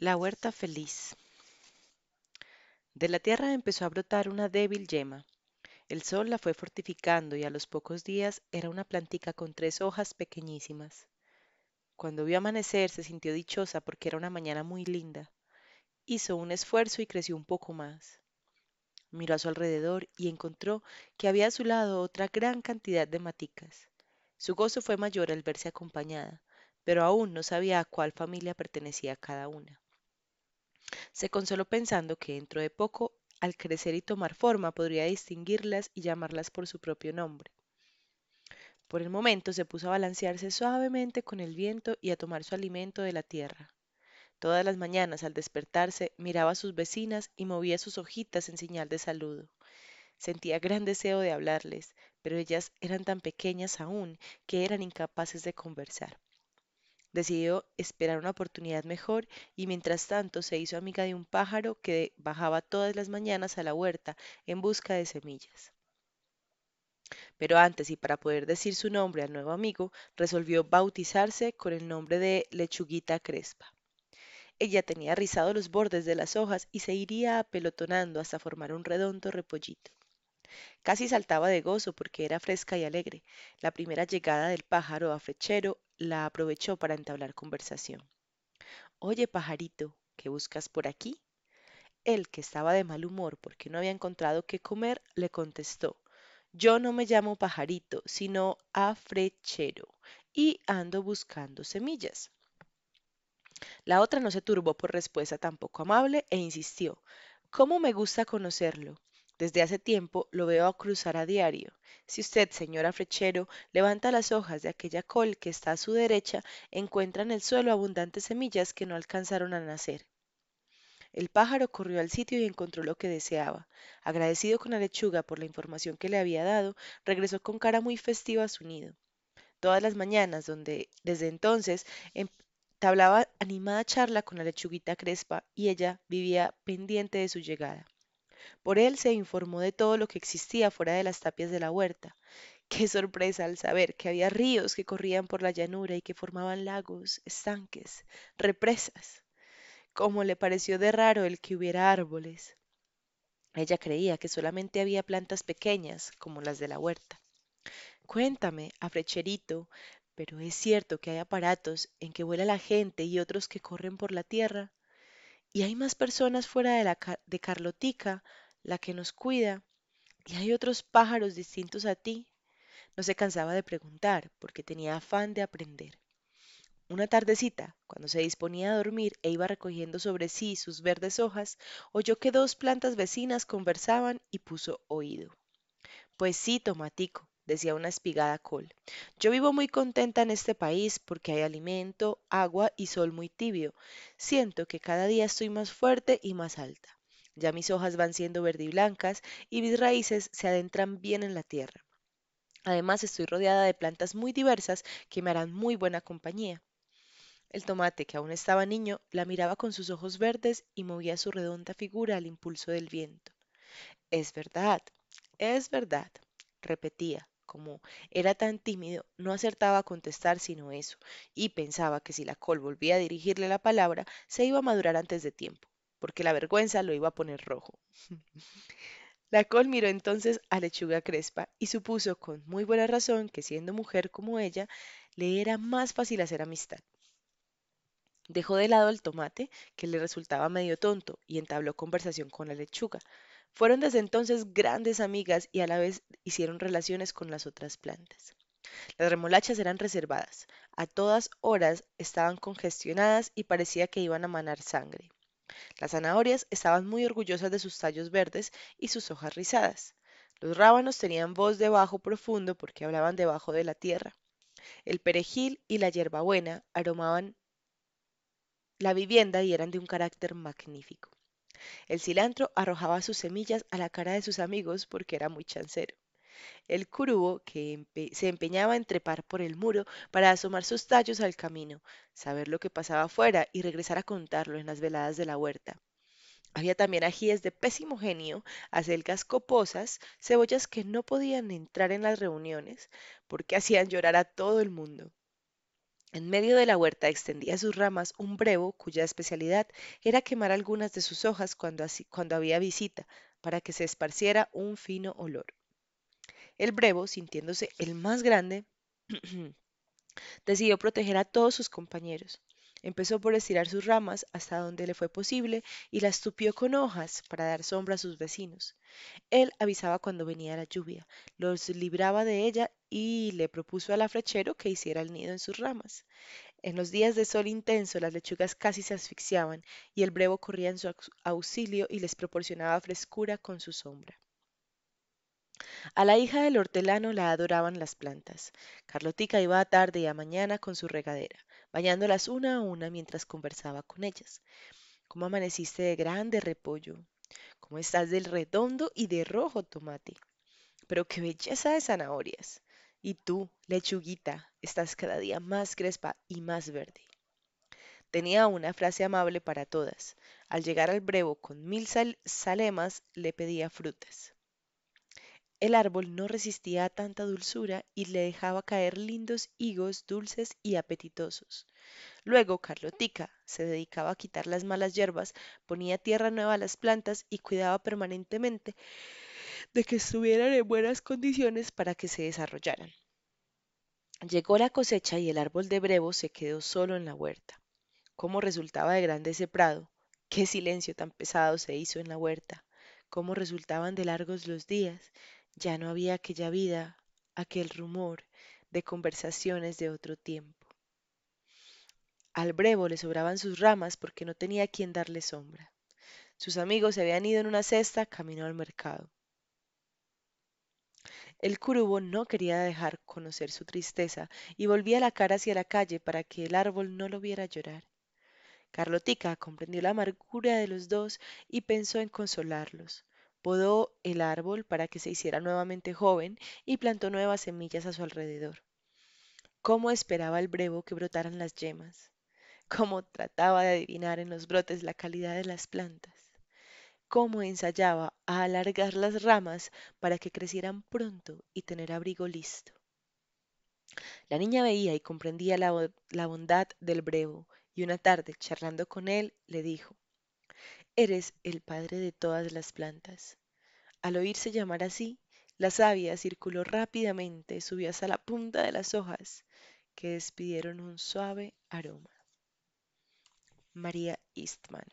La huerta feliz. De la tierra empezó a brotar una débil yema. El sol la fue fortificando y a los pocos días era una plantica con tres hojas pequeñísimas. Cuando vio amanecer se sintió dichosa porque era una mañana muy linda. Hizo un esfuerzo y creció un poco más. Miró a su alrededor y encontró que había a su lado otra gran cantidad de maticas. Su gozo fue mayor al verse acompañada, pero aún no sabía a cuál familia pertenecía cada una. Se consoló pensando que dentro de poco, al crecer y tomar forma, podría distinguirlas y llamarlas por su propio nombre. Por el momento se puso a balancearse suavemente con el viento y a tomar su alimento de la tierra. Todas las mañanas al despertarse miraba a sus vecinas y movía sus hojitas en señal de saludo. Sentía gran deseo de hablarles, pero ellas eran tan pequeñas aún que eran incapaces de conversar. Decidió esperar una oportunidad mejor y mientras tanto se hizo amiga de un pájaro que bajaba todas las mañanas a la huerta en busca de semillas. Pero antes y para poder decir su nombre al nuevo amigo, resolvió bautizarse con el nombre de Lechuguita Crespa. Ella tenía rizados los bordes de las hojas y se iría apelotonando hasta formar un redondo repollito. Casi saltaba de gozo porque era fresca y alegre. La primera llegada del pájaro a Frechero la aprovechó para entablar conversación. Oye, pajarito, ¿qué buscas por aquí? Él, que estaba de mal humor porque no había encontrado qué comer, le contestó Yo no me llamo pajarito, sino afrechero, y ando buscando semillas. La otra no se turbó por respuesta tampoco amable e insistió ¿Cómo me gusta conocerlo? Desde hace tiempo lo veo cruzar a diario. Si usted, señora Frechero, levanta las hojas de aquella col que está a su derecha, encuentra en el suelo abundantes semillas que no alcanzaron a nacer. El pájaro corrió al sitio y encontró lo que deseaba. Agradecido con la lechuga por la información que le había dado, regresó con cara muy festiva a su nido. Todas las mañanas, donde desde entonces entablaba animada charla con la lechuguita crespa y ella vivía pendiente de su llegada. Por él se informó de todo lo que existía fuera de las tapias de la huerta. Qué sorpresa al saber que había ríos que corrían por la llanura y que formaban lagos, estanques, represas. Cómo le pareció de raro el que hubiera árboles. Ella creía que solamente había plantas pequeñas, como las de la huerta. Cuéntame, afrecherito, pero es cierto que hay aparatos en que vuela la gente y otros que corren por la tierra. Y hay más personas fuera de, la de Carlotica, la que nos cuida, y hay otros pájaros distintos a ti. No se cansaba de preguntar, porque tenía afán de aprender. Una tardecita, cuando se disponía a dormir e iba recogiendo sobre sí sus verdes hojas, oyó que dos plantas vecinas conversaban y puso oído. Pues sí, Tomatico, decía una espigada col. Yo vivo muy contenta en este país porque hay alimento, agua y sol muy tibio. Siento que cada día estoy más fuerte y más alta. Ya mis hojas van siendo verde y blancas y mis raíces se adentran bien en la tierra. Además estoy rodeada de plantas muy diversas que me harán muy buena compañía. El tomate, que aún estaba niño, la miraba con sus ojos verdes y movía su redonda figura al impulso del viento. Es verdad, es verdad, repetía, como era tan tímido, no acertaba a contestar sino eso, y pensaba que si la col volvía a dirigirle la palabra, se iba a madurar antes de tiempo, porque la vergüenza lo iba a poner rojo. La col miró entonces a Lechuga Crespa y supuso con muy buena razón que siendo mujer como ella, le era más fácil hacer amistad. Dejó de lado el tomate, que le resultaba medio tonto, y entabló conversación con la lechuga, fueron desde entonces grandes amigas y a la vez hicieron relaciones con las otras plantas. Las remolachas eran reservadas, a todas horas estaban congestionadas y parecía que iban a manar sangre. Las zanahorias estaban muy orgullosas de sus tallos verdes y sus hojas rizadas. Los rábanos tenían voz de bajo profundo porque hablaban debajo de la tierra. El perejil y la hierbabuena aromaban la vivienda y eran de un carácter magnífico. El cilantro arrojaba sus semillas a la cara de sus amigos porque era muy chancero. El curubo, que se empeñaba en trepar por el muro para asomar sus tallos al camino, saber lo que pasaba afuera y regresar a contarlo en las veladas de la huerta. Había también ajíes de pésimo genio, acelgas coposas, cebollas que no podían entrar en las reuniones porque hacían llorar a todo el mundo. En medio de la huerta extendía sus ramas un brevo cuya especialidad era quemar algunas de sus hojas cuando, cuando había visita, para que se esparciera un fino olor. El brevo, sintiéndose el más grande, decidió proteger a todos sus compañeros. Empezó por estirar sus ramas hasta donde le fue posible y las tupió con hojas para dar sombra a sus vecinos. Él avisaba cuando venía la lluvia, los libraba de ella y le propuso al afrechero que hiciera el nido en sus ramas. En los días de sol intenso las lechugas casi se asfixiaban y el brevo corría en su auxilio y les proporcionaba frescura con su sombra. A la hija del hortelano la adoraban las plantas. Carlotica iba a tarde y a mañana con su regadera, bañándolas una a una mientras conversaba con ellas. ¿Cómo amaneciste de grande, repollo? ¿Cómo estás del redondo y de rojo, tomate? Pero qué belleza de zanahorias. Y tú, lechuguita, estás cada día más crespa y más verde. Tenía una frase amable para todas. Al llegar al brevo con mil salemas, le pedía frutas. El árbol no resistía a tanta dulzura y le dejaba caer lindos higos dulces y apetitosos. Luego Carlotica se dedicaba a quitar las malas hierbas, ponía tierra nueva a las plantas y cuidaba permanentemente de que estuvieran en buenas condiciones para que se desarrollaran. Llegó la cosecha y el árbol de brevo se quedó solo en la huerta. ¿Cómo resultaba de grande ese prado? ¿Qué silencio tan pesado se hizo en la huerta? ¿Cómo resultaban de largos los días? Ya no había aquella vida, aquel rumor de conversaciones de otro tiempo. Al brevo le sobraban sus ramas porque no tenía quien darle sombra. Sus amigos se habían ido en una cesta camino al mercado. El curubo no quería dejar conocer su tristeza y volvía la cara hacia la calle para que el árbol no lo viera llorar. Carlotica comprendió la amargura de los dos y pensó en consolarlos. Podó el árbol para que se hiciera nuevamente joven y plantó nuevas semillas a su alrededor. ¿Cómo esperaba el brevo que brotaran las yemas? ¿Cómo trataba de adivinar en los brotes la calidad de las plantas? ¿Cómo ensayaba a alargar las ramas para que crecieran pronto y tener abrigo listo? La niña veía y comprendía la, la bondad del brevo, y una tarde, charlando con él, le dijo Eres el padre de todas las plantas. Al oírse llamar así, la savia circuló rápidamente, subió hasta la punta de las hojas, que despidieron un suave aroma. María Eastman